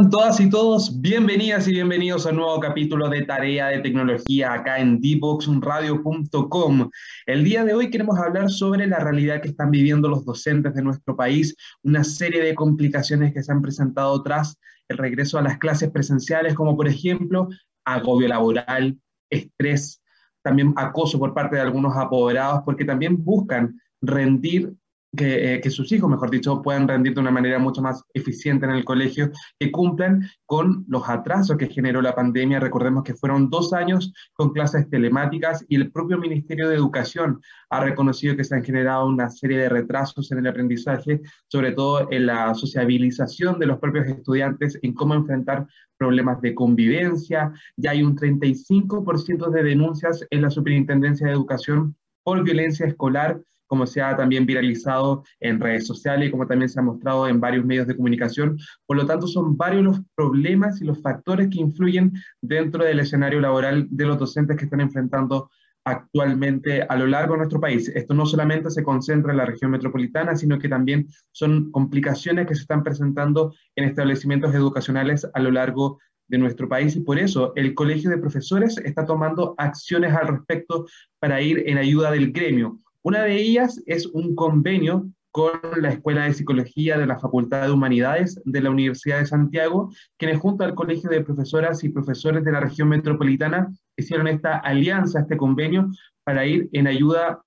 todas y todos? Bienvenidas y bienvenidos a un nuevo capítulo de Tarea de Tecnología acá en dboxradio.com. El día de hoy queremos hablar sobre la realidad que están viviendo los docentes de nuestro país, una serie de complicaciones que se han presentado tras el regreso a las clases presenciales, como por ejemplo agobio laboral, estrés, también acoso por parte de algunos apoderados, porque también buscan rendir que, eh, que, sus hijos, mejor dicho, puedan rendir de una manera mucho más eficiente en el colegio, que cumplan con los atrasos que generó la pandemia. Recordemos que fueron dos años con clases telemáticas y el propio Ministerio de Educación ha reconocido que se han generado una serie de retrasos en el aprendizaje, sobre todo en la sociabilización de los propios estudiantes, en cómo enfrentar problemas de convivencia. Ya hay un 35% de denuncias en la Superintendencia de Educación por violencia escolar como se ha también viralizado en redes sociales y como también se ha mostrado en varios medios de comunicación. Por lo tanto, son varios los problemas y los factores que influyen dentro del escenario laboral de los docentes que están enfrentando actualmente a lo largo de nuestro país. Esto no solamente se concentra en la región metropolitana, sino que también son complicaciones que se están presentando en establecimientos educacionales a lo largo de nuestro país y por eso el Colegio de Profesores está tomando acciones al respecto para ir en ayuda del gremio. Una de ellas es un convenio con la Escuela de Psicología de la Facultad de Humanidades de la Universidad de Santiago, quienes junto al Colegio de Profesoras y Profesores de la región metropolitana hicieron esta alianza, este convenio, para ir en ayuda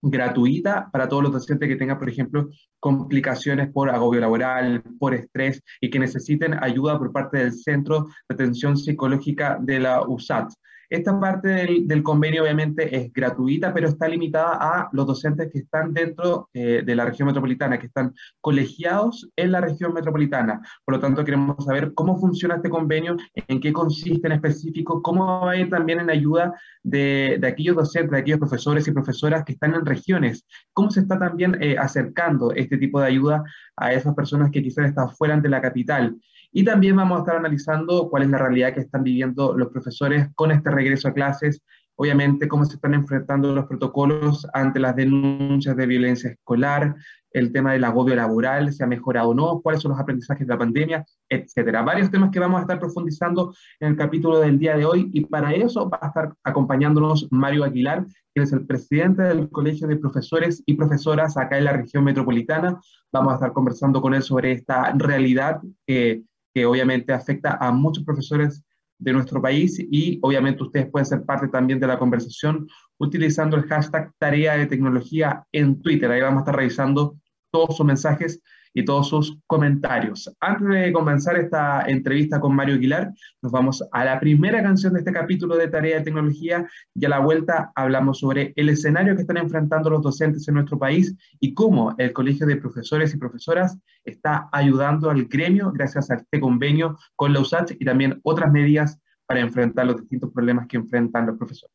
gratuita para todos los docentes que tengan, por ejemplo, complicaciones por agobio laboral, por estrés y que necesiten ayuda por parte del Centro de Atención Psicológica de la USAT. Esta parte del, convenio obviamente es gratuita, pero está limitada a los docentes que están dentro eh, de la región metropolitana, que están colegiados en la región metropolitana. Por lo tanto, queremos saber cómo funciona este convenio, en qué consiste en específico, cómo va a ir también en ayuda de, aquellos docentes, de aquellos profesores y profesoras que están en regiones, cómo se está también eh, acercando este tipo de ayuda a esas personas que quizás están fuera de la capital. Y también vamos a estar analizando cuál es la realidad que están viviendo los profesores con este regreso a clases, obviamente cómo se están enfrentando los protocolos ante las denuncias de violencia escolar, el tema del agobio laboral, si ha mejorado o no, cuáles son los aprendizajes de la pandemia, etcétera. Varios temas que vamos a estar profundizando en el capítulo del día de hoy y para eso va a estar acompañándonos Mario Aguilar, quien es el presidente del Colegio de Profesores y Profesoras acá en la región metropolitana. Vamos a estar conversando con él sobre esta realidad que que obviamente afecta a muchos profesores de nuestro país y obviamente ustedes pueden ser parte también de la conversación utilizando el hashtag tarea de tecnología en Twitter. Ahí vamos a estar revisando todos sus mensajes y todos sus comentarios. Antes de comenzar esta entrevista con Mario Aguilar, nos vamos a la primera canción de este capítulo de Tarea de Tecnología y a la vuelta hablamos sobre el escenario que están enfrentando los docentes en nuestro país y cómo el Colegio de Profesores y Profesoras está ayudando al gremio gracias a este convenio con la USACH y también otras medidas para enfrentar los distintos problemas que enfrentan los profesores.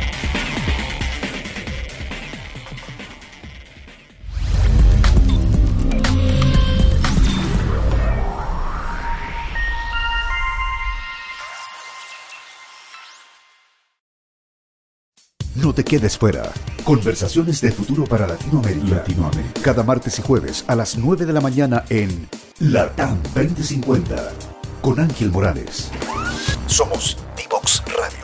No te quedes fuera. Conversaciones de futuro para Latinoamérica. Latinoamérica. Cada martes y jueves a las 9 de la mañana en Latam 2050 con Ángel Morales. Somos divoxradio.com.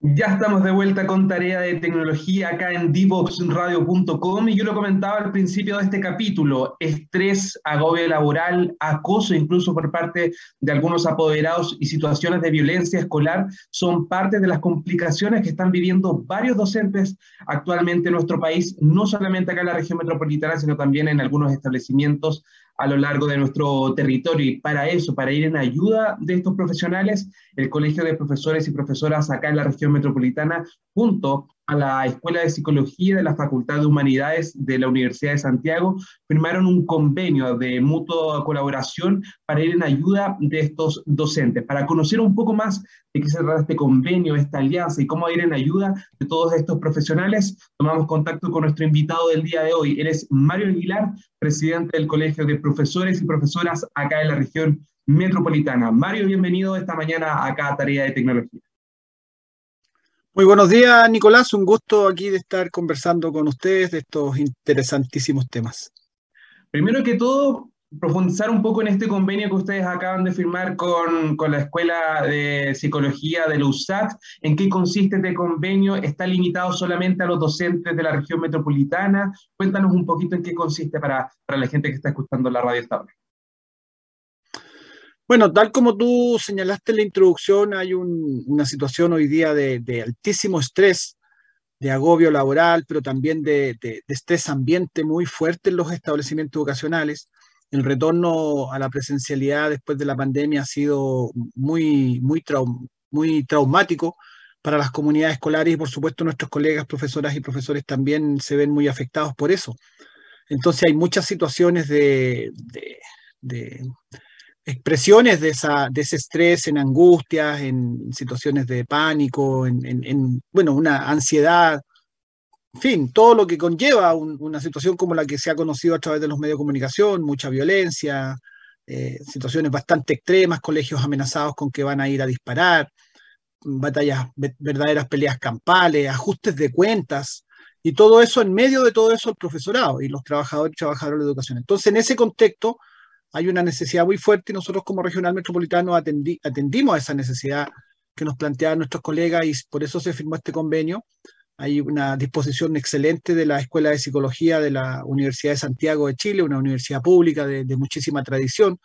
Ya estamos de vuelta con tarea de tecnología acá en divoxradio.com y yo lo comentaba al principio de este capítulo, estrés, agobio laboral, acoso incluso por parte de algunos apoderados y situaciones de violencia escolar son parte de las complicaciones que están viviendo varios docentes actualmente en nuestro país, no solamente acá en la región metropolitana, sino también en algunos establecimientos a lo largo de nuestro territorio. Y para eso, para ir en ayuda de estos profesionales, el Colegio de Profesores y Profesoras acá en la región metropolitana, junto a la Escuela de Psicología de la Facultad de Humanidades de la Universidad de Santiago firmaron un convenio de mutua colaboración para ir en ayuda de estos docentes. Para conocer un poco más de qué se trata este convenio, esta alianza y cómo ir en ayuda de todos estos profesionales, tomamos contacto con nuestro invitado del día de hoy. Él es Mario Aguilar, presidente del Colegio de Profesores y Profesoras acá en la región metropolitana. Mario, bienvenido esta mañana acá a Tarea de Tecnología. Muy buenos días, Nicolás. Un gusto aquí de estar conversando con ustedes de estos interesantísimos temas. Primero que todo, profundizar un poco en este convenio que ustedes acaban de firmar con, con la Escuela de Psicología de la USAT. ¿En qué consiste este convenio? ¿Está limitado solamente a los docentes de la región metropolitana? Cuéntanos un poquito en qué consiste para, para la gente que está escuchando la radio esta bueno, tal como tú señalaste en la introducción, hay una situación hoy día de, altísimo estrés, de agobio laboral, pero también de, estrés ambiente muy fuerte en los establecimientos educacionales. El retorno a la presencialidad después de la pandemia ha sido muy, muy, muy traumático para las comunidades escolares y por supuesto nuestros colegas, profesoras y profesores también se ven muy afectados por eso. Entonces hay muchas situaciones de, expresiones de, esa, de ese estrés en angustias, en situaciones de pánico, en, bueno, una ansiedad, en fin, todo lo que conlleva una situación como la que se ha conocido a través de los medios de comunicación, mucha violencia, eh, situaciones bastante extremas, colegios amenazados con que van a ir a disparar, batallas, verdaderas peleas campales, ajustes de cuentas, y todo eso en medio de todo eso el profesorado y los trabajadores y trabajadoras de educación. Entonces, en ese contexto, hay una necesidad muy fuerte y nosotros como regional metropolitano atendimos a esa necesidad que nos planteaban nuestros colegas y por eso se firmó este convenio. Hay una disposición excelente de la Escuela de Psicología de la Universidad de Santiago de Chile, una universidad pública de, muchísima tradición,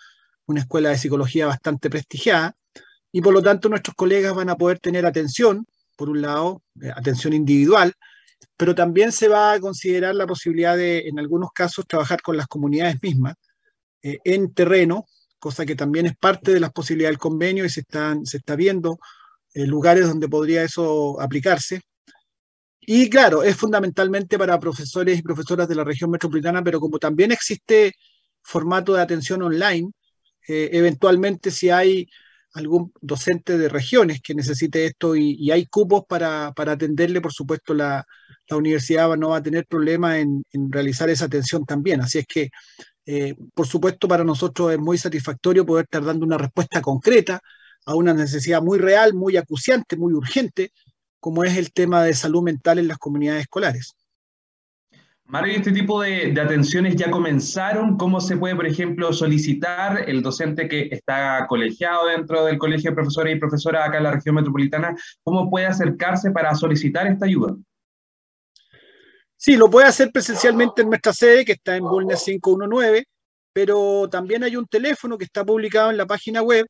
una escuela de psicología bastante prestigiada, y por lo tanto nuestros colegas van a poder tener atención, por un lado, eh, atención individual, pero también se va a considerar la posibilidad de, en algunos casos, trabajar con las comunidades mismas, eh, en terreno, cosa que también es parte de las posibilidades del convenio y se, están, está viendo eh, lugares donde podría eso aplicarse. Y claro, es fundamentalmente para profesores y profesoras de la región metropolitana, pero como también existe formato de atención online, eh, eventualmente si hay algún docente de regiones que necesite esto y, hay cupos para, para, atenderle, por supuesto la, la, universidad no va a tener problema en, en, realizar esa atención también. Así es que eh, por supuesto, para nosotros es muy satisfactorio poder estar dando una respuesta concreta a una necesidad muy real, muy acuciante, muy urgente, como es el tema de salud mental en las comunidades escolares. Mario, ¿este tipo de, atenciones ya comenzaron? ¿Cómo se puede, por ejemplo, solicitar el docente que está colegiado dentro del Colegio de Profesores y Profesoras acá en la región metropolitana? ¿Cómo puede acercarse para solicitar esta ayuda? Sí, lo puede hacer presencialmente en nuestra sede, que está en Bulnes 519, pero también hay un teléfono que está publicado en la página web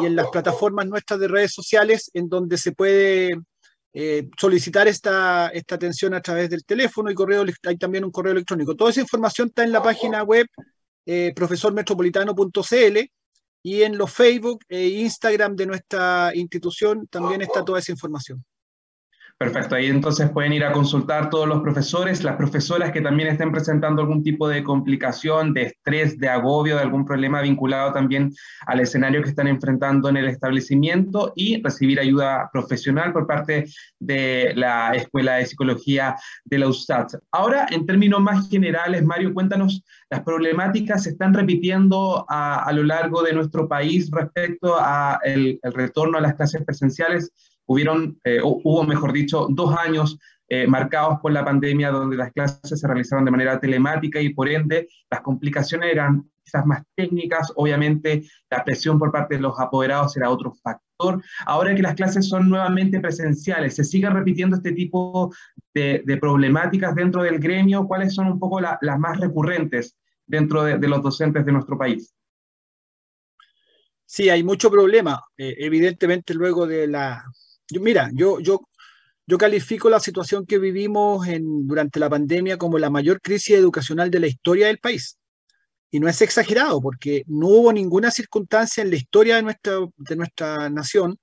y en las plataformas nuestras de redes sociales, en donde se puede eh, solicitar esta, esta atención a través del teléfono y correo, hay también un correo electrónico. Toda esa información está en la página web eh, profesormetropolitano.cl y en los Facebook e Instagram de nuestra institución también está toda esa información. Perfecto, ahí entonces pueden ir a consultar todos los profesores, las profesoras que también estén presentando algún tipo de complicación, de estrés, de agobio, de algún problema vinculado también al escenario que están enfrentando en el establecimiento y recibir ayuda profesional por parte de la Escuela de Psicología de la USAT. Ahora, en términos más generales, Mario, cuéntanos, las problemáticas se están repitiendo a, lo largo de nuestro país respecto al retorno a las clases presenciales hubieron, eh, hubo, mejor dicho, dos años eh, marcados por la pandemia donde las clases se realizaron de manera telemática y por ende las complicaciones eran quizás más técnicas, obviamente la presión por parte de los apoderados era otro factor. Ahora que las clases son nuevamente presenciales, ¿se sigue repitiendo este tipo de, problemáticas dentro del gremio? ¿Cuáles son un poco las más recurrentes dentro de, los docentes de nuestro país? Sí, hay mucho problema. Eh, evidentemente, luego de la, mira, yo, yo, yo califico la situación que vivimos en, durante la pandemia como la mayor crisis educacional de la historia del país. Y no es exagerado, porque no hubo ninguna circunstancia en la historia de nuestra, de nuestra nación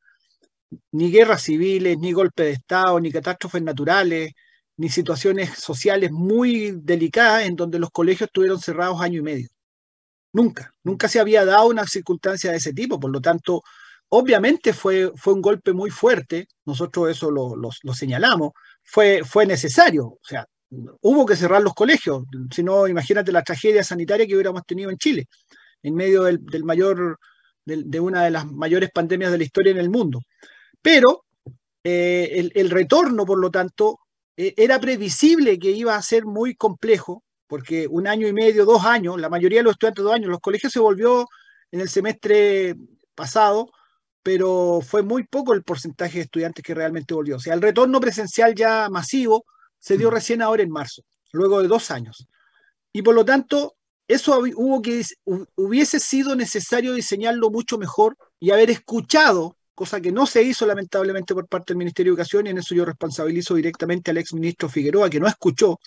ni guerras civiles, ni golpe de Estado, ni catástrofes naturales, ni situaciones sociales muy delicadas en donde los colegios estuvieron cerrados año y medio. Nunca, nunca se había dado una circunstancia de ese tipo, por lo tanto, obviamente fue, fue un golpe muy fuerte, nosotros eso lo, lo, señalamos, fue, fue necesario, o sea, hubo que cerrar los colegios, si no, imagínate la tragedia sanitaria que hubiéramos tenido en Chile, en medio del, mayor, de una de las mayores pandemias de la historia en el mundo. Pero eh, el, el, retorno, por lo tanto, eh, era previsible que iba a ser muy complejo, porque un año y medio, dos años, la mayoría de los estudiantes dos años, los colegios se volvió en el semestre pasado, pero fue muy poco el porcentaje de estudiantes que realmente volvió. O sea, el retorno presencial ya masivo se dio recién ahora en marzo, luego de dos años. Y por lo tanto, eso hubo que, hubiese sido necesario diseñarlo mucho mejor y haber escuchado, cosa que no se hizo lamentablemente por parte del Ministerio de Educación, y en eso yo responsabilizo directamente al ex ministro Figueroa, que no escuchó,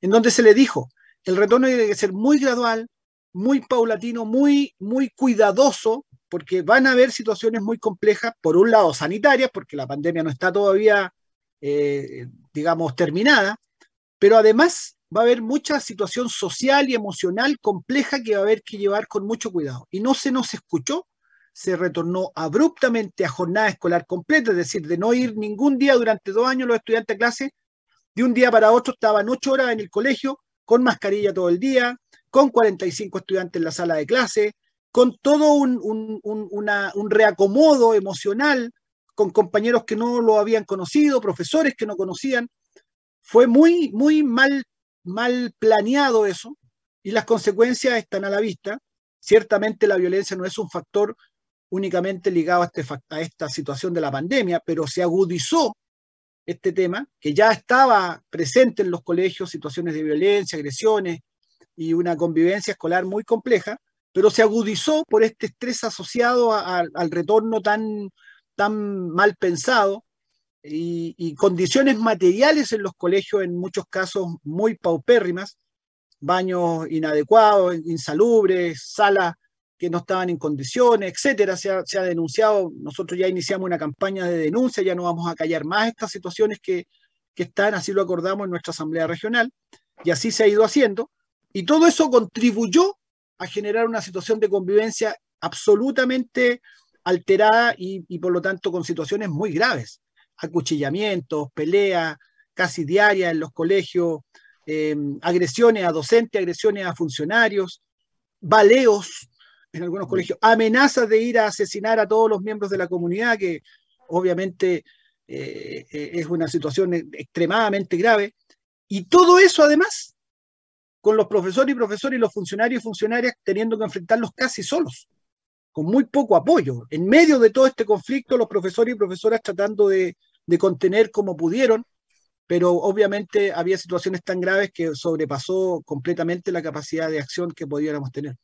en donde se le dijo, el retorno tiene que ser muy gradual, muy paulatino, muy, muy cuidadoso, porque van a haber situaciones muy complejas, por un lado sanitarias, porque la pandemia no está todavía, eh, digamos, terminada, pero además va a haber mucha situación social y emocional compleja que va a haber que llevar con mucho cuidado. Y no se nos escuchó, se retornó abruptamente a jornada escolar completa, es decir, de no ir ningún día durante dos años los estudiantes a clase, de un día para otro estaban ocho horas en el colegio, con mascarilla todo el día, con 45 estudiantes en la sala de clase, con todo un, reacomodo emocional, con compañeros que no lo habían conocido, profesores que no conocían. Fue muy, mal, planeado eso y las consecuencias están a la vista. Ciertamente la violencia no es un factor únicamente ligado este, a esta situación de la pandemia, pero se agudizó este tema, que ya estaba presente en los colegios, situaciones de violencia, agresiones y una convivencia escolar muy compleja, pero se agudizó por este estrés asociado al retorno tan, tan mal pensado y, condiciones materiales en los colegios, en muchos casos muy paupérrimas, baños inadecuados, insalubres, salas que no estaban en condiciones, etcétera. Se ha, denunciado, nosotros ya iniciamos una campaña de denuncia, ya no vamos a callar más estas situaciones que, que están, así lo acordamos en nuestra Asamblea Regional, y así se ha ido haciendo. Y todo eso contribuyó a generar una situación de convivencia absolutamente alterada y, y por lo tanto con situaciones muy graves. Acuchillamientos, peleas casi diarias en los colegios, eh, agresiones a docentes, agresiones a funcionarios, baleos en algunos colegios, amenazas de ir a asesinar a todos los miembros de la comunidad, que obviamente eh, eh, es una situación extremadamente grave. Y todo eso además con los profesores y profesores y los funcionarios y funcionarias teniendo que enfrentarlos casi solos, con muy poco apoyo. En medio de todo este conflicto, los profesores y profesoras tratando de, de contener como pudieron, pero obviamente había situaciones tan graves que sobrepasó completamente la capacidad de acción que pudiéramos tener.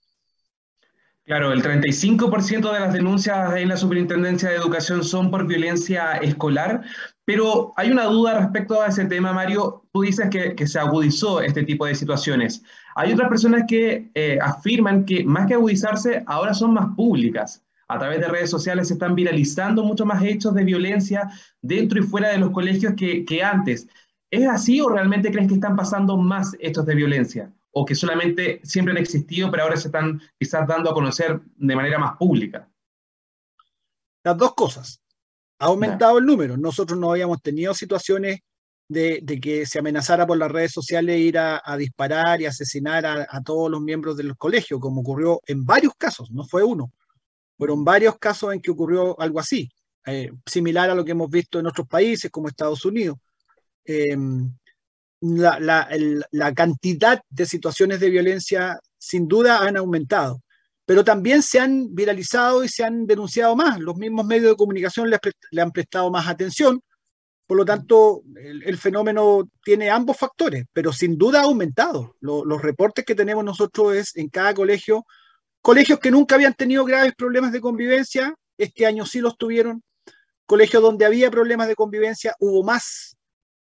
Claro, el 35% de las denuncias en la Superintendencia de Educación son por violencia escolar, pero hay una duda respecto a ese tema, Mario. Tú dices que, se agudizó este tipo de situaciones. Hay otras personas que eh, afirman que más que agudizarse, ahora son más públicas. A través de redes sociales se están viralizando mucho más hechos de violencia dentro y fuera de los colegios que, que antes. ¿Es así o realmente crees que están pasando más hechos de violencia? O que solamente siempre han existido, pero ahora se están quizás dando a conocer de manera más pública? Las dos cosas. Ha aumentado el número. Nosotros no habíamos tenido situaciones de, que se amenazara por las redes sociales ir a, disparar y asesinar a, todos los miembros del colegio, como ocurrió en varios casos, no fue uno. Fueron varios casos en que ocurrió algo así, eh, similar a lo que hemos visto en otros países como Estados Unidos. Em, la, cantidad de situaciones de violencia sin duda han aumentado, pero también se han viralizado y se han denunciado más. Los mismos medios de comunicación le, han prestado más atención. Por lo tanto, el, fenómeno tiene ambos factores, pero sin duda ha aumentado. los reportes que tenemos nosotros es en cada colegio, colegios que nunca habían tenido graves problemas de convivencia, este año sí los tuvieron. Colegios donde había problemas de convivencia, hubo más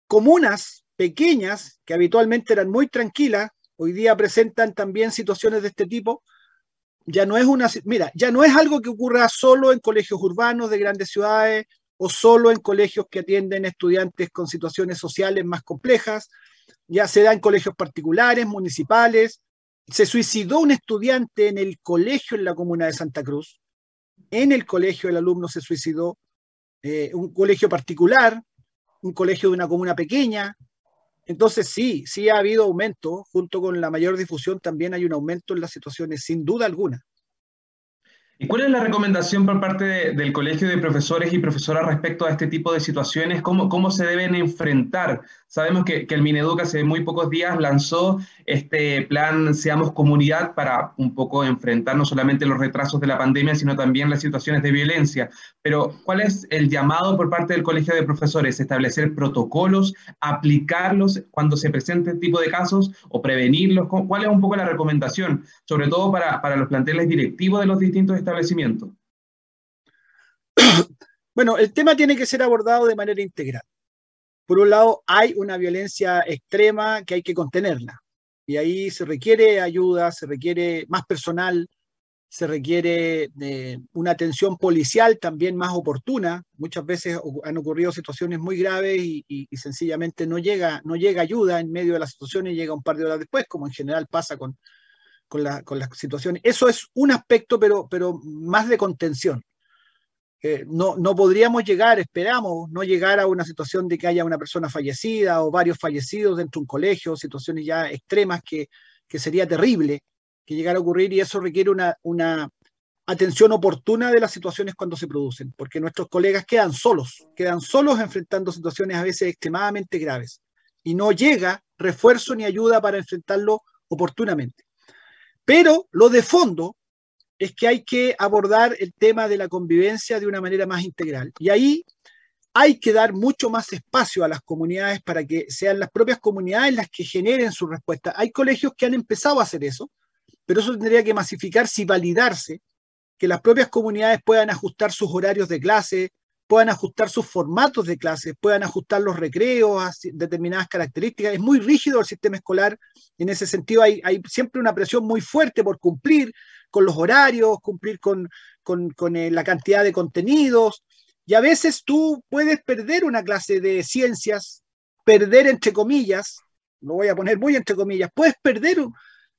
comunas pequeñas, que habitualmente eran muy tranquilas, hoy día presentan también situaciones de este tipo, ya no es una, mira, ya no es algo que ocurra solo en colegios urbanos de grandes ciudades o solo en colegios que atienden estudiantes con situaciones sociales más complejas, ya se da en colegios particulares, municipales. Se suicidó un estudiante en el colegio en la comuna de Santa Cruz. En el colegio el alumno se suicidó, eh, un colegio particular, un colegio de una comuna pequeña. Entonces sí, sí ha habido aumento, junto con la mayor difusión también hay un aumento en las situaciones, sin duda alguna. ¿Y cuál es la recomendación por parte del Colegio de Profesores y Profesoras respecto a este tipo de situaciones? ¿Cómo, cómo se deben enfrentar? Sabemos que, el Mineduc hace muy pocos días lanzó este plan Seamos Comunidad para un poco enfrentar no solamente los retrasos de la pandemia, sino también las situaciones de violencia. Pero, ¿cuál es el llamado por parte del Colegio de Profesores? ¿Establecer protocolos, aplicarlos cuando se presente este tipo de casos o prevenirlos? ¿Cuál es un poco la recomendación? Sobre todo para, para los planteles directivos de los distintos estados establecimiento? Bueno, el tema tiene que ser abordado de manera integral. Por un lado, hay una violencia extrema que hay que contenerla. Y ahí se requiere ayuda, se requiere más personal, se requiere eh, una atención policial también más oportuna. Muchas veces han ocurrido situaciones muy graves y, sencillamente no llega, no llega ayuda en medio de las situaciones, llega un par de horas después, como en general pasa con, con, la, con, las situaciones. Eso es un aspecto, pero, pero más de contención. Eh, no, no podríamos llegar, esperamos, no llegar a una situación de que haya una persona fallecida o varios fallecidos dentro de un colegio, situaciones ya extremas que, que sería terrible que llegara a ocurrir y eso requiere una, una atención oportuna de las situaciones cuando se producen, porque nuestros colegas quedan solos, quedan solos enfrentando situaciones a veces extremadamente graves y no llega refuerzo ni ayuda para enfrentarlo oportunamente. Pero lo de fondo es que hay que abordar el tema de la convivencia de una manera más integral. Y ahí hay que dar mucho más espacio a las comunidades para que sean las propias comunidades las que generen su respuesta. Hay colegios que han empezado a hacer eso, pero eso tendría que masificarse y validarse, que las propias comunidades puedan ajustar sus horarios de clase, puedan ajustar sus formatos de clases, puedan ajustar los recreos a determinadas características. Es muy rígido el sistema escolar. En ese sentido hay, siempre una presión muy fuerte por cumplir con los horarios, cumplir con, eh, la cantidad de contenidos. Y a veces tú puedes perder una clase de ciencias, perder entre comillas, lo voy a poner muy entre comillas, puedes perder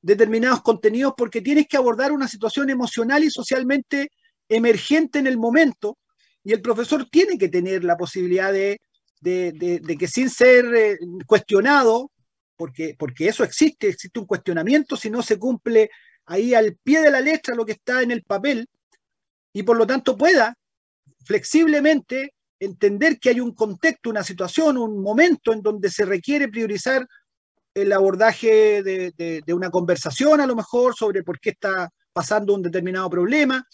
determinados contenidos porque tienes que abordar una situación emocional y socialmente emergente en el momento y el profesor tiene que tener la posibilidad de, que sin ser eh, cuestionado, porque, porque eso existe, existe un cuestionamiento si no se cumple ahí al pie de la letra lo que está en el papel, y por lo tanto pueda flexiblemente entender que hay un contexto, una situación, un momento en donde se requiere priorizar el abordaje de, una conversación a lo mejor sobre por qué está pasando un determinado problema,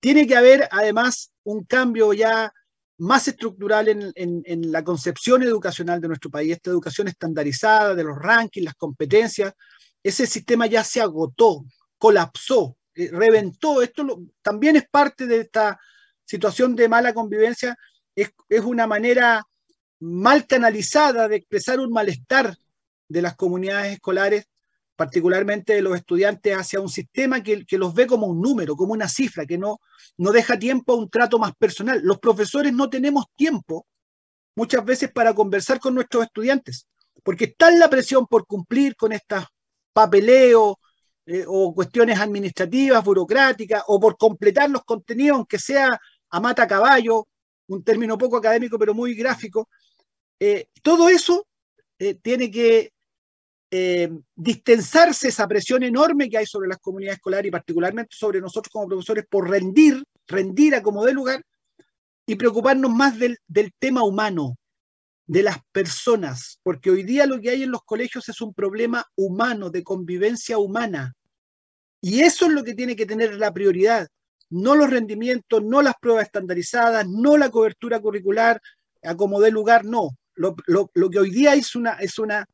tiene que haber además un cambio ya más estructural en, la concepción educacional de nuestro país, esta educación estandarizada de los rankings, las competencias, ese sistema ya se agotó, colapsó, eh, reventó. Esto también es parte de esta situación de mala convivencia, es, una manera mal canalizada de expresar un malestar de las comunidades escolares particularmente de los estudiantes, hacia un sistema que, los ve como un número, como una cifra, que no, no deja tiempo a un trato más personal. Los profesores no tenemos tiempo muchas veces para conversar con nuestros estudiantes, porque está la presión por cumplir con estas papeleo eh, o cuestiones administrativas, burocráticas, o por completar los contenidos, aunque sea a mata caballo, un término poco académico pero muy gráfico. Eh, todo eso eh, tiene que distensarse esa presión enorme que hay sobre las comunidades escolares y particularmente sobre nosotros como profesores por rendir, rendir a como de lugar y preocuparnos más del, del tema humano, de las personas, porque hoy día lo que hay en los colegios es un problema humano, de convivencia humana. Y eso es lo que tiene que tener la prioridad, no los rendimientos, no las pruebas estandarizadas, no la cobertura curricular, a como de lugar, no. Lo, lo, lo, que hoy día es una, es una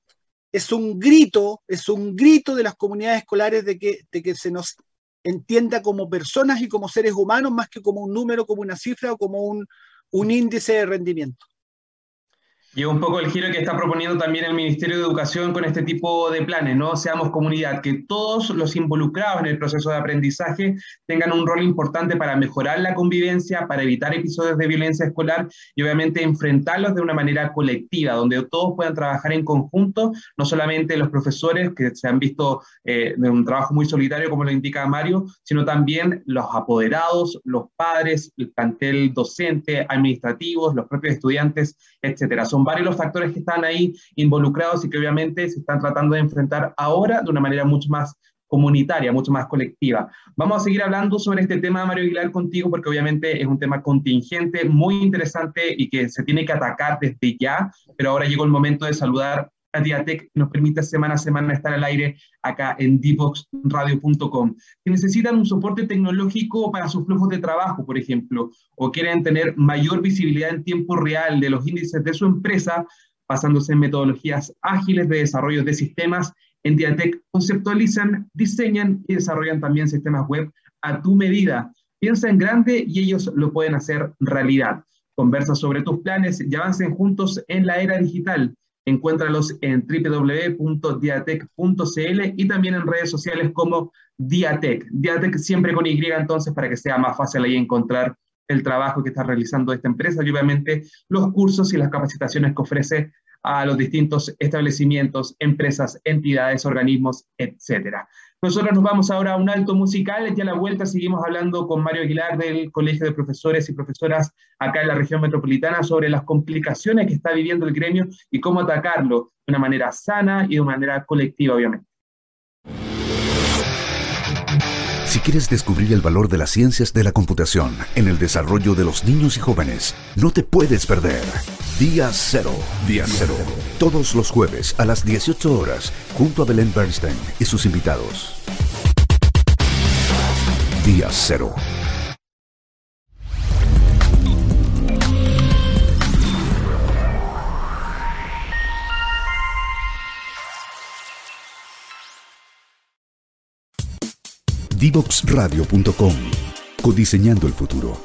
es un grito, es un grito de las comunidades escolares de que, de que se nos entienda como personas y como seres humanos más que como un número, como una cifra o como un, índice de rendimiento. Y un poco el giro que está proponiendo también el Ministerio de Educación con este tipo de planes, ¿no? Seamos comunidad, que todos los involucrados en el proceso de aprendizaje tengan un rol importante para mejorar la convivencia, para evitar episodios de violencia escolar y obviamente enfrentarlos de una manera colectiva, donde todos puedan trabajar en conjunto, no solamente los profesores que se han visto eh, de un trabajo muy solitario, como lo indica Mario, sino también los apoderados, los padres, el plantel docente, administrativos, los propios estudiantes, etcétera. Son varios los factores que están ahí involucrados y que obviamente se están tratando de enfrentar ahora de una manera mucho más comunitaria, mucho más colectiva. Vamos a seguir hablando sobre este tema, Mario Aguilar, contigo, porque obviamente es un tema contingente, muy interesante y que se tiene que atacar desde ya, pero ahora llegó el momento de saludar que nos permite semana a semana estar al aire acá en dboxradio.com. Si necesitan un soporte tecnológico para sus flujos de trabajo, por ejemplo, o quieren tener mayor visibilidad en tiempo real de los índices de su empresa, basándose en metodologías ágiles de desarrollo de sistemas, en Diatec conceptualizan, diseñan y desarrollan también sistemas web a tu medida. Piensa en grande y ellos lo pueden hacer realidad. Conversa sobre tus planes y avancen juntos en la era digital. Encuéntralos en www.diatec.cl y también en redes sociales como Diatec. Diatec siempre con Y entonces para que sea más fácil ahí encontrar el trabajo que está realizando esta empresa y obviamente los cursos y las capacitaciones que ofrece a los distintos establecimientos, empresas, entidades, organismos, etcétera. Nosotros nos vamos ahora a un alto musical y a la vuelta seguimos hablando con Mario Aguilar del Colegio de Profesores y Profesoras acá en la región metropolitana sobre las complicaciones que está viviendo el gremio y cómo atacarlo de una manera sana y de manera colectiva, obviamente. Si quieres descubrir el valor de las ciencias de la computación en el desarrollo de los niños y jóvenes, no te puedes perder. Día Cero. Día Cero. Todos los jueves a las 18 horas, junto a Belén Bernstein y sus invitados. Día Cero. Divoxradio.com. Codiseñando el futuro.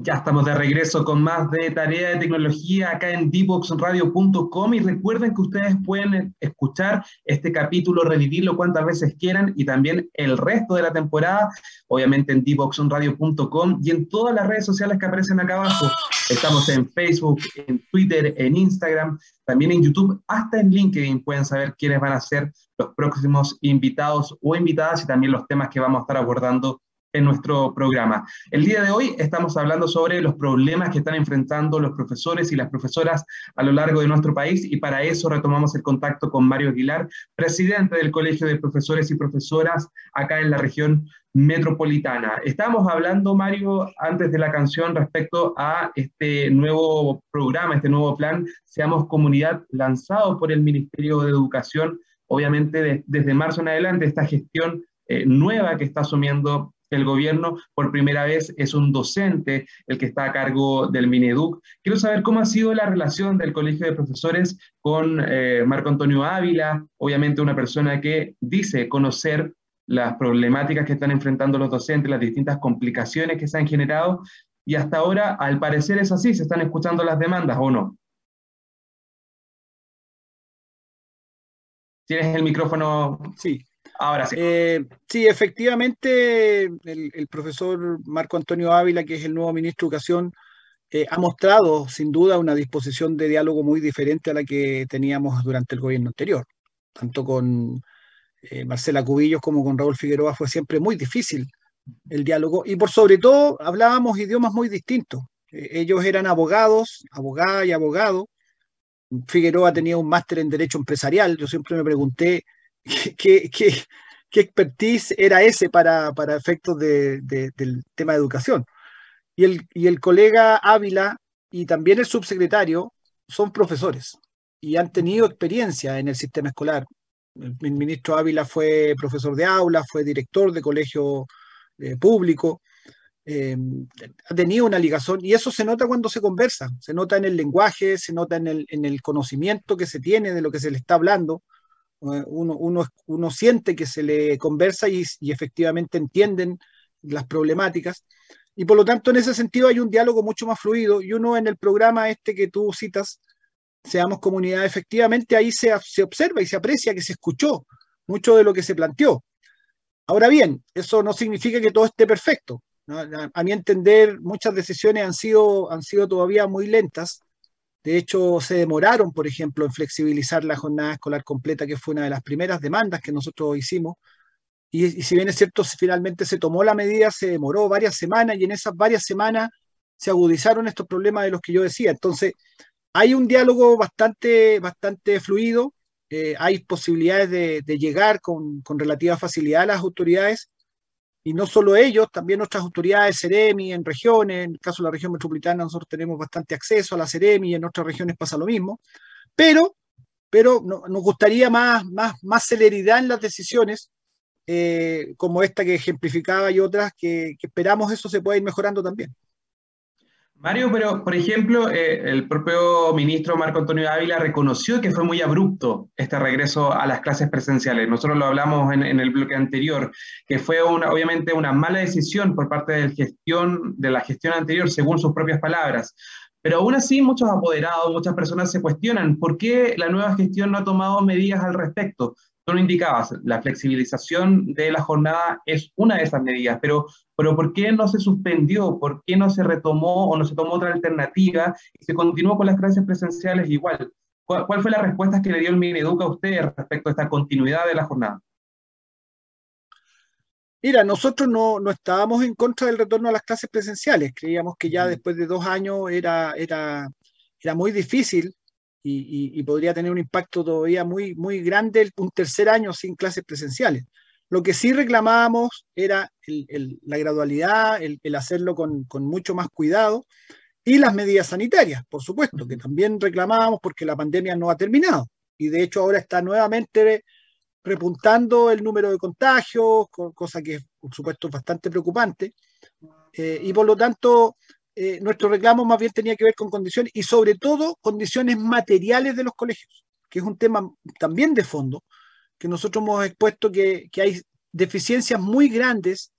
Ya estamos de regreso con más de tarea de tecnología acá en divoxradio.com y recuerden que ustedes pueden escuchar este capítulo, revivirlo cuantas veces quieran y también el resto de la temporada, obviamente en divoxradio.com y en todas las redes sociales que aparecen acá abajo. Estamos en Facebook, en Twitter, en Instagram, también en YouTube, hasta en LinkedIn pueden saber quiénes van a ser los próximos invitados o invitadas y también los temas que vamos a estar abordando en nuestro programa. El día de hoy estamos hablando sobre los problemas que están enfrentando los profesores y las profesoras a lo largo de nuestro país y para eso retomamos el contacto con Mario Aguilar, presidente del Colegio de Profesores y Profesoras acá en la región metropolitana. Estamos hablando, Mario, antes de la canción respecto a este nuevo programa, este nuevo plan, Seamos Comunidad, lanzado por el Ministerio de Educación, obviamente desde marzo en adelante, esta gestión eh, nueva que está asumiendo el gobierno, por primera vez es un docente el que está a cargo del Mineduc. Quiero saber cómo ha sido la relación del Colegio de Profesores con eh, Marco Antonio Ávila, obviamente una persona que dice conocer las problemáticas que están enfrentando los docentes, las distintas complicaciones que se han generado, y hasta ahora, al parecer es así, se están escuchando las demandas, ¿o no? ¿Tienes el micrófono? Sí. Ahora sí. Eh, sí, efectivamente, el, profesor Marco Antonio Ávila, que es el nuevo ministro de Educación, eh, ha mostrado sin duda una disposición de diálogo muy diferente a la que teníamos durante el gobierno anterior. Tanto con eh, Marcela Cubillos como con Raúl Figueroa fue siempre muy difícil el diálogo y por sobre todo hablábamos idiomas muy distintos. ellos eran abogados, abogada y abogado. Figueroa tenía un máster en Derecho Empresarial. Yo siempre me pregunté ¿Qué, expertise era ese para, efectos del tema de educación? Y el, y el colega Ávila y también el subsecretario son profesores y han tenido experiencia en el sistema escolar. El, ministro Ávila fue profesor de aula, fue director de colegio eh, público, eh, ha tenido una ligación y eso se nota cuando se conversa, se nota en el lenguaje, se nota en el, en el conocimiento que se tiene de lo que se le está hablando uno, uno, siente que se le conversa y, efectivamente entienden las problemáticas. Y por lo tanto, en ese sentido hay un diálogo mucho más fluido y uno en el programa este que tú citas, Seamos Comunidad, efectivamente ahí se, se observa y se aprecia que se escuchó mucho de lo que se planteó. Ahora bien, eso no significa que todo esté perfecto. A, mi entender, muchas decisiones han sido, han sido todavía muy lentas. De hecho, se demoraron, por ejemplo, en flexibilizar la jornada escolar completa, que fue una de las primeras demandas que nosotros hicimos. Y, si bien es cierto, finalmente se tomó la medida, se demoró varias semanas y en esas varias semanas se agudizaron estos problemas de los que yo decía. Entonces, hay un diálogo bastante, bastante fluido, eh, hay posibilidades de, llegar con, relativa facilidad a las autoridades, y no solo ellos, también nuestras autoridades, CEREMI, en regiones, en el caso de la región metropolitana, nosotros tenemos bastante acceso a la CEREMI, en otras regiones pasa lo mismo, pero, pero nos gustaría más, más, más celeridad en las decisiones, eh, como esta que ejemplificaba y otras, que, que esperamos eso se pueda ir mejorando también. Mario, pero por ejemplo, eh, el propio ministro Marco Antonio Ávila reconoció que fue muy abrupto este regreso a las clases presenciales. Nosotros lo hablamos en, el bloque anterior, que fue una, obviamente una mala decisión por parte de, gestión, de la gestión anterior, según sus propias palabras. Pero aún así, muchos apoderados, muchas personas se cuestionan por qué la nueva gestión no ha tomado medidas al respecto. Tú lo indicabas, la flexibilización de la jornada es una de esas medidas, pero, pero ¿por qué no se suspendió? ¿Por qué no se retomó o no se tomó otra alternativa y se continuó con las clases presenciales igual? ¿Cuál, fue la respuesta que le dio el Mineduca a usted respecto a esta continuidad de la jornada? Mira, nosotros no, no, estábamos en contra del retorno a las clases presenciales. Creíamos que ya después de dos años era, era, era muy difícil y, podría tener un impacto todavía muy, muy grande un tercer año sin clases presenciales. Lo que sí reclamábamos era la gradualidad, el, hacerlo con, mucho más cuidado y las medidas sanitarias, por supuesto, que también reclamábamos porque la pandemia no ha terminado y de hecho ahora está nuevamente repuntando el número de contagios, cosa que por supuesto es bastante preocupante. Eh, y por lo tanto, eh, nuestro reclamo más bien tenía que ver con condiciones y sobre todo condiciones materiales de los colegios, que es un tema también de fondo, que nosotros hemos expuesto que, hay deficiencias muy grandes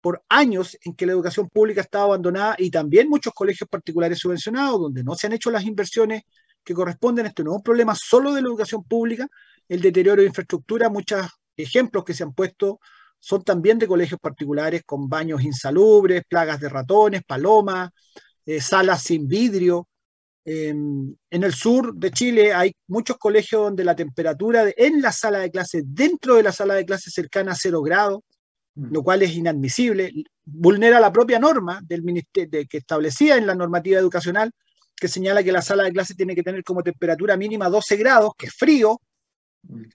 por años en que la educación pública estaba abandonada y también muchos colegios particulares subvencionados, donde no se han hecho las inversiones que corresponden. Esto no es un problema solo de la educación pública, el deterioro de infraestructura, muchos ejemplos que se han puesto son también de colegios particulares con baños insalubres, plagas de ratones, palomas, eh, salas sin vidrio. en el sur de Chile hay muchos colegios donde la temperatura en la sala de clase, dentro de la sala de clase cercana a cero grados, mm. lo cual es inadmisible, vulnera la propia norma del ministerio que establecía en la normativa educacional, que señala que la sala de clase tiene que tener como temperatura mínima 12 grados, que es frío,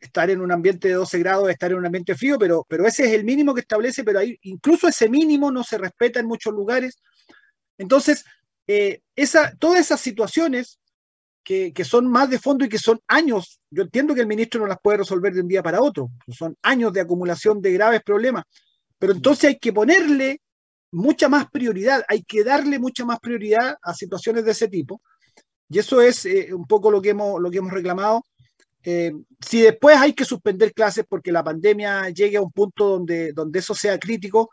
estar en un ambiente de 12 grados, estar en un ambiente frío, pero, pero ese es el mínimo que establece, pero ahí, incluso ese mínimo no se respeta en muchos lugares. Entonces, eh, esa, todas esas situaciones que, que, son más de fondo y que son años, yo entiendo que el ministro no las puede resolver de un día para otro, son años de acumulación de graves problemas, pero entonces hay que ponerle mucha más prioridad, hay que darle mucha más prioridad a situaciones de ese tipo. Y eso es eh, un poco lo que hemos, lo que hemos reclamado. Eh, si después hay que suspender clases porque la pandemia llegue a un punto donde, donde eso sea crítico,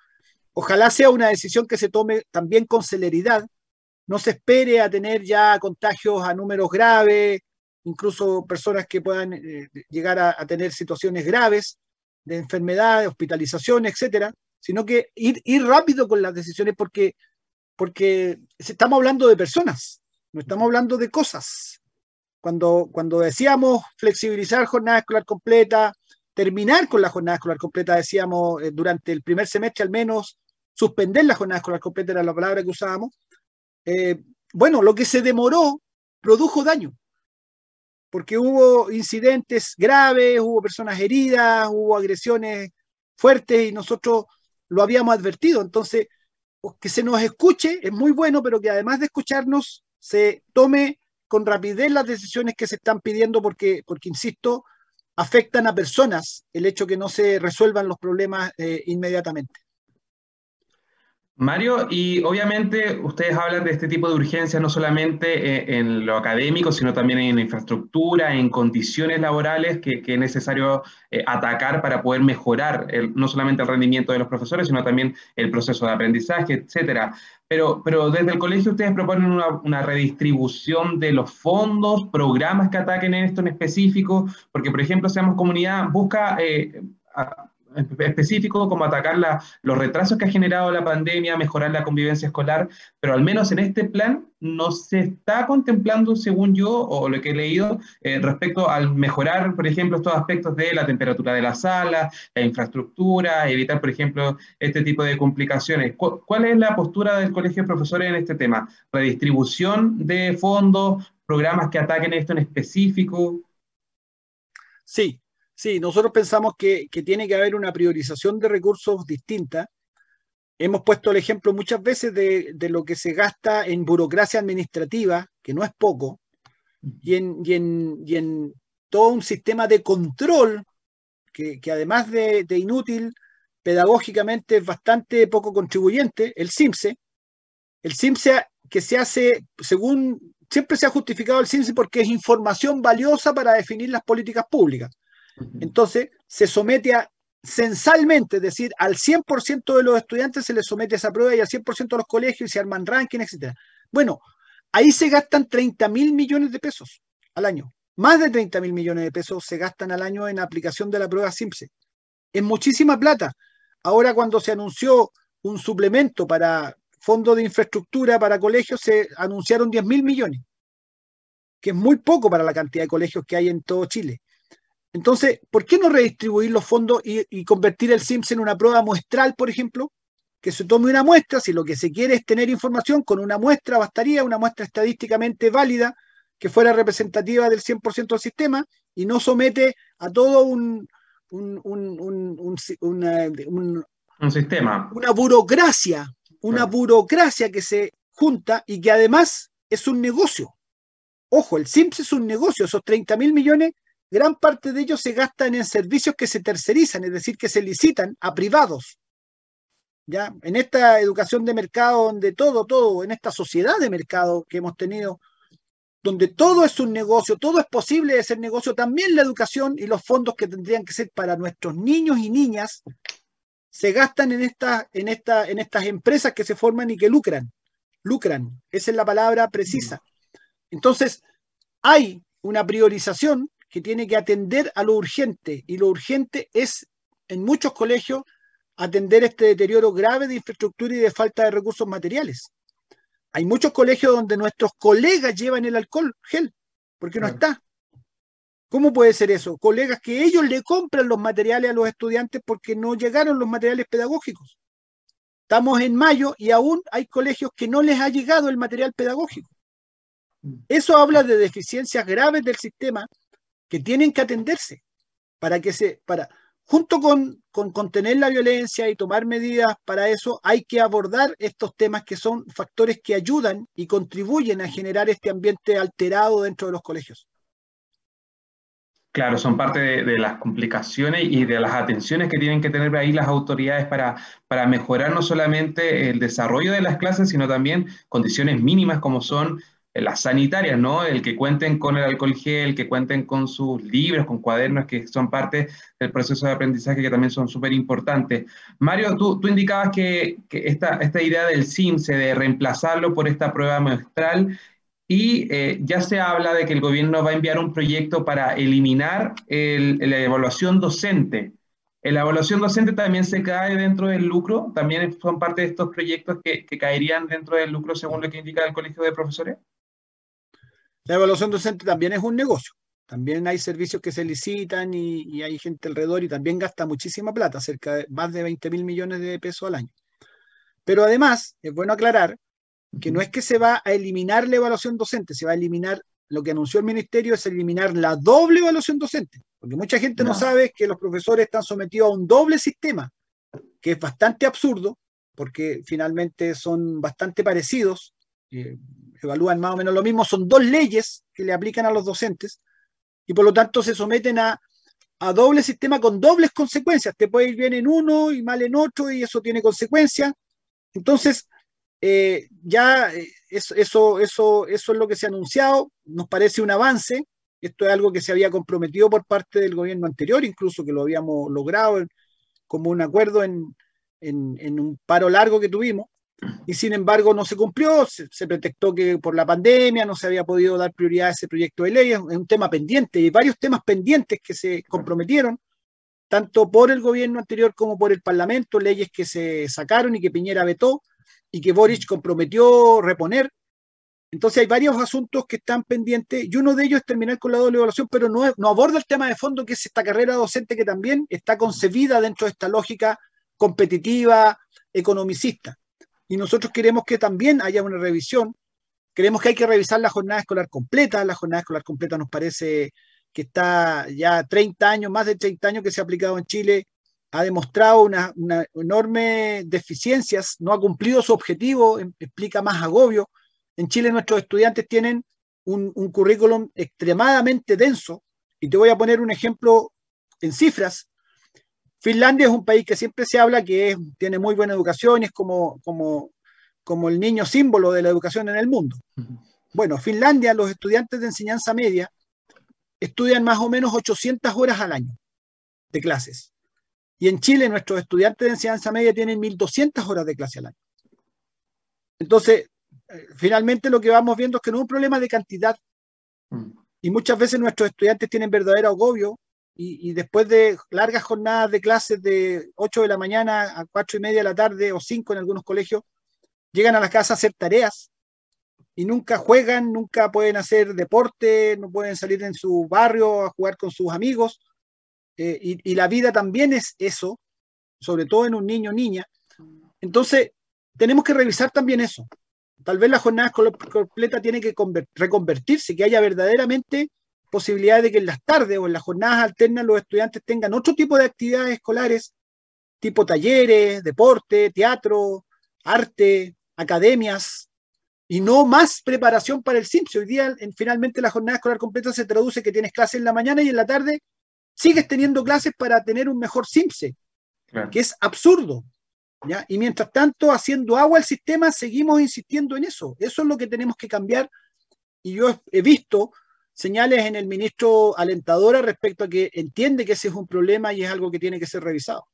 ojalá sea una decisión que se tome también con celeridad. No se espere a tener ya contagios a números graves, incluso personas que puedan eh, llegar a, tener situaciones graves de enfermedad, hospitalización, etcétera, sino que ir, ir rápido con las decisiones porque, porque estamos hablando de personas, no estamos hablando de cosas. Cuando, cuando decíamos flexibilizar jornada escolar completa, terminar con la jornada escolar completa, decíamos eh, durante el primer semestre al menos, suspender la jornada escolar completa era la palabra que usábamos. Eh, bueno, lo que se demoró produjo daño, porque hubo incidentes graves, hubo personas heridas, hubo agresiones fuertes y nosotros lo habíamos advertido. Entonces, que se nos escuche es muy bueno, pero que además de escucharnos, se tome con rapidez las decisiones que se están pidiendo porque, porque insisto, afectan a personas el hecho que no se resuelvan los problemas eh, inmediatamente. Mario, y obviamente ustedes hablan de este tipo de urgencias no solamente eh, en, lo académico, sino también en infraestructura, en condiciones laborales que, es necesario eh, atacar para poder mejorar no solamente el rendimiento de los profesores, sino también el proceso de aprendizaje, etcétera. Pero, pero desde el colegio ustedes proponen una, redistribución de los fondos, programas que ataquen en esto en específico, porque por ejemplo, Seamos Comunidad busca... Eh, específico como atacar los retrasos que ha generado la pandemia, mejorar la convivencia escolar, pero al menos en este plan no se está contemplando, según yo, o lo que he leído, eh, respecto al mejorar, por ejemplo, estos aspectos de la temperatura de la sala, la infraestructura, evitar, por ejemplo, este tipo de complicaciones. ¿Cuál es la postura del Colegio de Profesores en este tema? ¿Redistribución de fondos, programas que ataquen esto en específico? Sí, Sí, nosotros pensamos que, tiene que haber una priorización de recursos distinta. Hemos puesto el ejemplo muchas veces de, lo que se gasta en burocracia administrativa, que no es poco, y en, en, todo un sistema de control que, además de, inútil, pedagógicamente es bastante poco contribuyente, el CIMSE. El CIMSE que se hace, según, siempre se ha justificado el CIMSE porque es información valiosa para definir las políticas públicas. Entonces, se somete a censalmente, es decir, al 100% de los estudiantes se les somete esa prueba y al 100% de los colegios y se arman rankings, etc. Bueno, ahí se gastan 30 mil millones de pesos al año. Más de 30 mil millones de pesos se gastan al año en aplicación de la prueba SIMSE. Es muchísima plata. Ahora cuando se anunció un suplemento para fondo de infraestructura para colegios, se anunciaron 10 mil millones, que es muy poco para la cantidad de colegios que hay en todo Chile. Entonces, ¿por qué no redistribuir los fondos y, convertir el SIMS en una prueba muestral, por ejemplo? Que se tome una muestra, si lo que se quiere es tener información, con una muestra bastaría, una muestra estadísticamente válida, que fuera representativa del 100% del sistema, y no somete a todo un, un, sistema. Una burocracia, una burocracia que se junta y que además es un negocio. Ojo, el SIMS es un negocio, esos 30 mil millones gran parte de ellos se gastan en servicios que se tercerizan, es decir, que se licitan a privados. ¿Ya? En esta educación de mercado, donde todo, todo, en esta sociedad de mercado que hemos tenido, donde todo es un negocio, todo es posible de ser negocio, también la educación y los fondos que tendrían que ser para nuestros niños y niñas se gastan en, esta, en, esta, en estas empresas que se forman y que lucran. Lucran, esa es la palabra precisa. Entonces, hay una priorización que tiene que atender a lo urgente y lo urgente es en muchos colegios atender este deterioro grave de infraestructura y de falta de recursos materiales. Hay muchos colegios donde nuestros colegas llevan el alcohol gel, porque no está. ¿Cómo puede ser eso? Colegas que ellos le compran los materiales a los estudiantes porque no llegaron los materiales pedagógicos. Estamos en mayo y aún hay colegios que no les ha llegado el material pedagógico. Mm. Eso habla de deficiencias graves del sistema que tienen que atenderse para que se, para, junto con, con contener la violencia y tomar medidas para eso, hay que abordar estos temas que son factores que ayudan y contribuyen a generar este ambiente alterado dentro de los colegios. Claro, son parte de, las complicaciones y de las atenciones que tienen que tener ahí las autoridades para, para mejorar no solamente el desarrollo de las clases, sino también condiciones mínimas como son las sanitarias, ¿no? El que cuenten con el alcohol gel, que cuenten con sus libros, con cuadernos, que son parte del proceso de aprendizaje, que también son súper importantes. Mario, tú, tú indicabas que, esta, esta, idea del CIMSE, de reemplazarlo por esta prueba muestral, y eh, ya se habla de que el gobierno va a enviar un proyecto para eliminar la evaluación docente. ¿La evaluación docente también se cae dentro del lucro? ¿También son parte de estos proyectos que, que caerían dentro del lucro según lo que indica el Colegio de Profesores? La evaluación docente también es un negocio. También hay servicios que se licitan y, hay gente alrededor y también gasta muchísima plata, cerca de más de 20 mil millones de pesos al año. Pero además, es bueno aclarar que no es que se va a eliminar la evaluación docente, se va a eliminar, lo que anunció el ministerio es eliminar la doble evaluación docente, porque mucha gente no, sabe que los profesores están sometidos a un doble sistema, que es bastante absurdo, porque finalmente son bastante parecidos. Eh, evalúan más o menos lo mismo, son dos leyes que le aplican a los docentes y por lo tanto se someten a, doble sistema con dobles consecuencias. Te puede ir bien en uno y mal en otro y eso tiene consecuencias. Entonces, eh, ya eh, eso, eso, eso, eso es lo que se ha anunciado, nos parece un avance, esto es algo que se había comprometido por parte del gobierno anterior, incluso que lo habíamos logrado como un acuerdo en, en, un paro largo que tuvimos, y sin embargo no se cumplió, se, se, pretextó que por la pandemia no se había podido dar prioridad a ese proyecto de ley, es un tema pendiente, y varios temas pendientes que se comprometieron, tanto por el gobierno anterior como por el Parlamento, leyes que se sacaron y que Piñera vetó, y que Boric comprometió reponer. Entonces hay varios asuntos que están pendientes y uno de ellos es terminar con la doble evaluación, pero no, no aborda el tema de fondo que es esta carrera docente que también está concebida dentro de esta lógica competitiva, economicista. Y nosotros queremos que también haya una revisión. Creemos que hay que revisar la jornada escolar completa. La jornada escolar completa nos parece que está ya 30 años, más de 30 años que se ha aplicado en Chile ha demostrado una, enorme deficiencias, no ha cumplido su objetivo, em, explica más agobio. En Chile nuestros estudiantes tienen un, currículum extremadamente denso y te voy a poner un ejemplo en cifras. Finlandia es un país que siempre se habla que tiene muy buena educación y es como, como, como el niño símbolo de la educación en el mundo. Bueno, Finlandia, los estudiantes de enseñanza media estudian más o menos 800 horas al año de clases. Y en Chile nuestros estudiantes de enseñanza media tienen 1.200 horas de clase al año. Entonces, eh, finalmente lo que vamos viendo es que no es un problema de cantidad. Mm. Y muchas veces nuestros estudiantes tienen verdadero agobio y, después de largas jornadas de clases de 8 de la mañana a 4 y media de la tarde o 5 en algunos colegios, llegan a la casa a hacer tareas y nunca juegan, nunca pueden hacer deporte, no pueden salir en su barrio a jugar con sus amigos eh, y, la vida también es eso, sobre todo en un niño o niña. Entonces, tenemos que revisar también eso. Tal vez la jornada completa tiene que reconvertirse, que haya verdaderamente posibilidad de que en las tardes o en las jornadas alternas los estudiantes tengan otro tipo de actividades escolares, tipo talleres, deporte, teatro, arte, academias, y no más preparación para el CIMSE. Hoy día, en, finalmente, la jornada escolar completa se traduce que tienes clase en la mañana y en la tarde sigues teniendo clases para tener un mejor SIMSE, que es absurdo. ¿ya? Y mientras tanto, haciendo agua al sistema, seguimos insistiendo en eso. Eso es lo que tenemos que cambiar. Y yo he visto señales en el ministro alentadora respecto a que entiende que ese es un problema y es algo que tiene que ser revisado.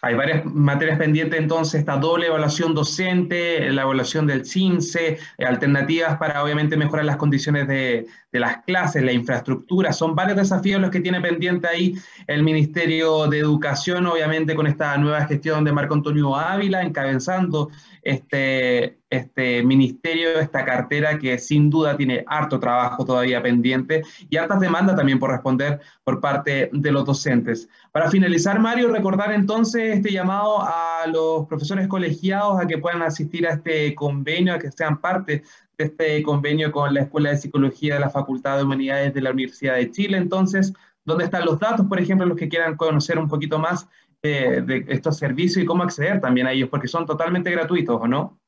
Hay varias materias pendientes, entonces, esta doble evaluación docente, la evaluación del CINCE, eh, alternativas para obviamente mejorar las condiciones de, de, las clases, la infraestructura. Son varios desafíos los que tiene pendiente ahí el Ministerio de Educación, obviamente con esta nueva gestión de Marco Antonio Ávila, encabezando este, este ministerio, esta cartera que sin duda tiene harto trabajo todavía pendiente y hartas demandas también por responder por parte de los docentes. Para finalizar, Mario, recordar entonces este llamado a los profesores colegiados a que puedan asistir a este convenio, a que sean parte de este convenio con la Escuela de Psicología de la Facultad de Humanidades de la Universidad de Chile. Entonces, ¿dónde están los datos, por ejemplo, los que quieran conocer un poquito más eh, de estos servicios y cómo acceder también a ellos, porque son totalmente gratuitos, ¿o no?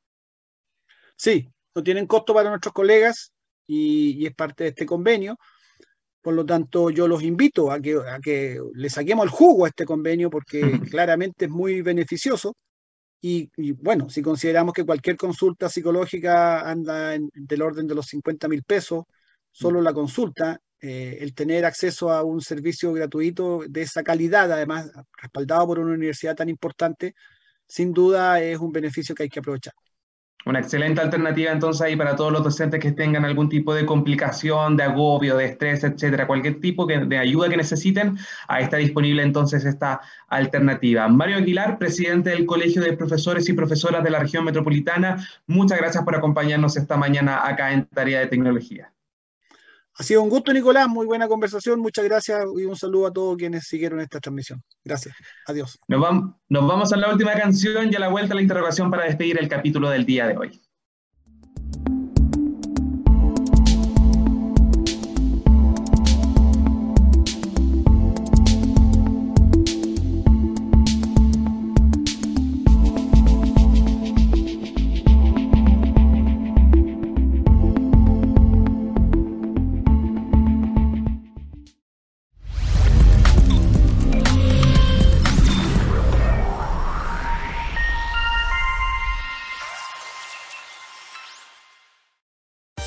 Sí, no tienen costo para nuestros colegas y, es parte de este convenio. Por lo tanto, yo los invito a que, a que le saquemos el jugo a este convenio porque claramente es muy beneficioso. Y, bueno, si consideramos que cualquier consulta psicológica anda en, del orden de los 50 mil pesos, solo la consulta, eh, el tener acceso a un servicio gratuito de esa calidad, además respaldado por una universidad tan importante, sin duda es un beneficio que hay que aprovechar. Una excelente alternativa entonces ahí para todos los docentes que tengan algún tipo de complicación, de agobio, de estrés, etcétera, cualquier tipo de ayuda que necesiten, ahí está disponible entonces esta alternativa. Mario Aguilar, presidente del Colegio de Profesores y Profesoras de la Región Metropolitana, muchas gracias por acompañarnos esta mañana acá en Tarea de Tecnología. Ha sido un gusto, Nicolás, muy buena conversación, muchas gracias y un saludo a todos quienes siguieron esta transmisión. Gracias, adiós. Nos vamos, nos vamos a la última canción y a la vuelta a la interrogación para despedir el capítulo del día de hoy.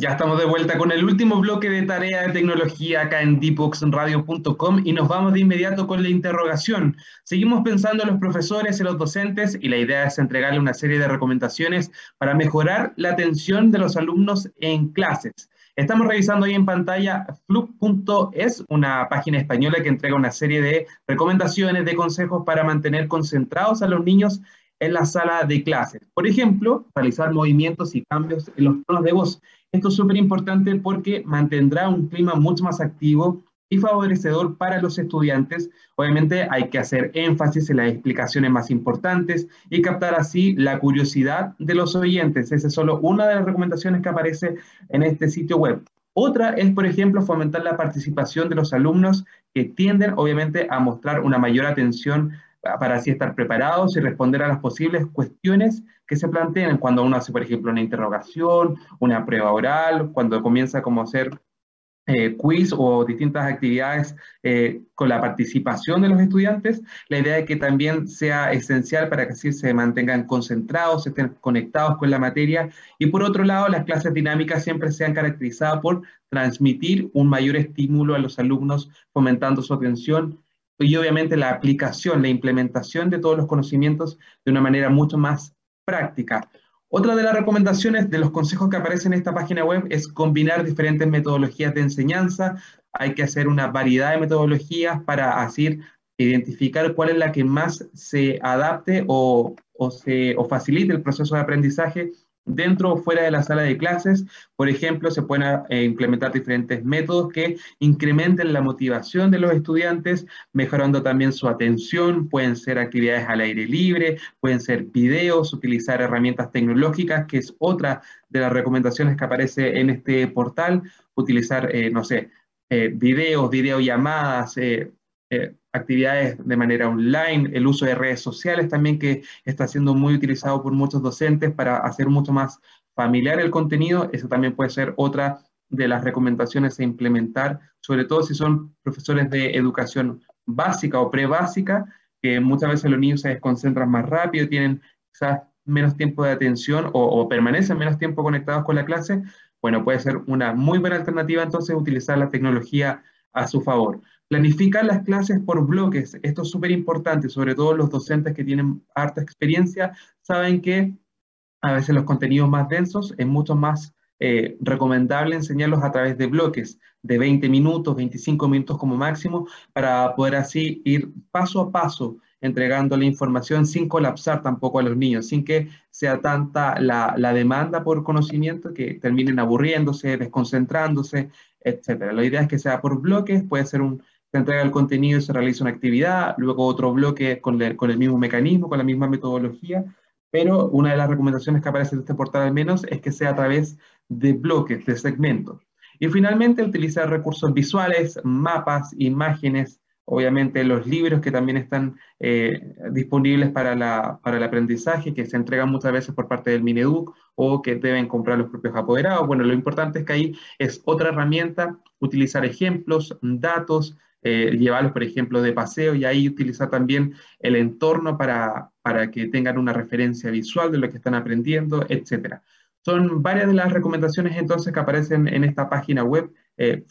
Ya estamos de vuelta con el último bloque de tarea de tecnología acá en deepboxradio.com y nos vamos de inmediato con la interrogación. Seguimos pensando en los profesores y los docentes y la idea es entregarle una serie de recomendaciones para mejorar la atención de los alumnos en clases. Estamos revisando ahí en pantalla flux.es, una página española que entrega una serie de recomendaciones, de consejos para mantener concentrados a los niños en la sala de clases. Por ejemplo, realizar movimientos y cambios en los tonos de voz. Esto es súper importante porque mantendrá un clima mucho más activo y favorecedor para los estudiantes. Obviamente hay que hacer énfasis en las explicaciones más importantes y captar así la curiosidad de los oyentes. Esa es solo una de las recomendaciones que aparece en este sitio web. Otra es, por ejemplo, fomentar la participación de los alumnos que tienden, obviamente, a mostrar una mayor atención para así estar preparados y responder a las posibles cuestiones que se plantean cuando uno hace, por ejemplo, una interrogación, una prueba oral, cuando comienza como a hacer eh, quiz o distintas actividades eh, con la participación de los estudiantes, la idea es que también sea esencial para que así se mantengan concentrados, estén conectados con la materia. Y por otro lado las clases dinámicas siempre sean caracterizadas por transmitir un mayor estímulo a los alumnos fomentando su atención y obviamente la aplicación, la implementación de todos los conocimientos de una manera mucho más práctica. Otra de las recomendaciones de los consejos que aparecen en esta página web es combinar diferentes metodologías de enseñanza. Hay que hacer una variedad de metodologías para así identificar cuál es la que más se adapte o, o, se, o facilite el proceso de aprendizaje dentro o fuera de la sala de clases. Por ejemplo, se pueden eh, implementar diferentes métodos que incrementen la motivación de los estudiantes, mejorando también su atención. Pueden ser actividades al aire libre, pueden ser videos, utilizar herramientas tecnológicas, que es otra de las recomendaciones que aparece en este portal. Utilizar, eh, no sé, eh, videos, videollamadas, actividades de manera online, el uso de redes sociales también que está siendo muy utilizado por muchos docentes para hacer mucho más familiar el contenido, eso también puede ser otra de las recomendaciones a implementar, sobre todo si son profesores de educación básica o pre-básica, que muchas veces los niños se desconcentran más rápido, tienen quizás menos tiempo de atención o permanecen menos tiempo conectados con la clase, bueno, puede ser una muy buena alternativa entonces utilizar la tecnología a su favor. Planificar las clases por bloques, esto es súper importante, sobre todo los docentes que tienen harta experiencia, saben que a veces los contenidos más densos es mucho más eh, recomendable enseñarlos a través de bloques de 20 minutos, 25 minutos como máximo, para poder así ir paso a paso entregando la información sin colapsar tampoco a los niños, sin que sea tanta la, la demanda por conocimiento que terminen aburriéndose, desconcentrándose, etc. La idea es que sea por bloques, puede ser un, se entrega el contenido y se realiza una actividad, luego otro bloque con, con el mismo mecanismo, con la misma metodología, pero una de las recomendaciones que aparece en este portal al menos es que sea a través de bloques, de segmentos. Y finalmente utilizar recursos visuales, mapas, imágenes, obviamente los libros que también están eh, disponibles para, la, para el aprendizaje, que se entregan muchas veces por parte del Mineduc o que deben comprar los propios apoderados. Bueno, lo importante es que ahí es otra herramienta, utilizar ejemplos, datos, eh, llevarlos, por ejemplo, de paseo y ahí utilizar también el entorno para, para que tengan una referencia visual de lo que están aprendiendo, etcétera. Son varias de las recomendaciones entonces que aparecen en esta página web, eh,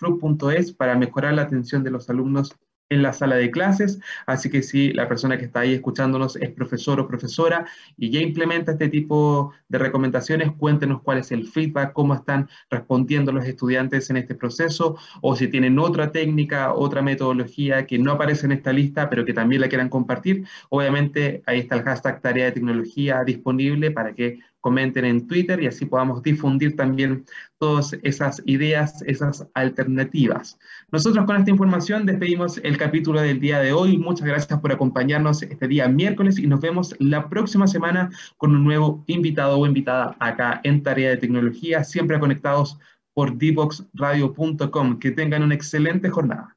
para mejorar la atención de los alumnos en la sala de clases, así que si la persona que está ahí escuchándonos es profesor o profesora y ya implementa este tipo de recomendaciones, cuéntenos cuál es el feedback, cómo están respondiendo los estudiantes en este proceso, o si tienen otra técnica, otra metodología que no aparece en esta lista, pero que también la quieran compartir. Obviamente ahí está el hashtag tarea de tecnología disponible para que comenten en Twitter y así podamos difundir también todas esas ideas, esas alternativas. Nosotros con esta información despedimos el capítulo del día de hoy. Muchas gracias por acompañarnos este día miércoles y nos vemos la próxima semana con un nuevo invitado o invitada acá en Tarea de Tecnología, siempre conectados por dboxradio.com. Que tengan una excelente jornada.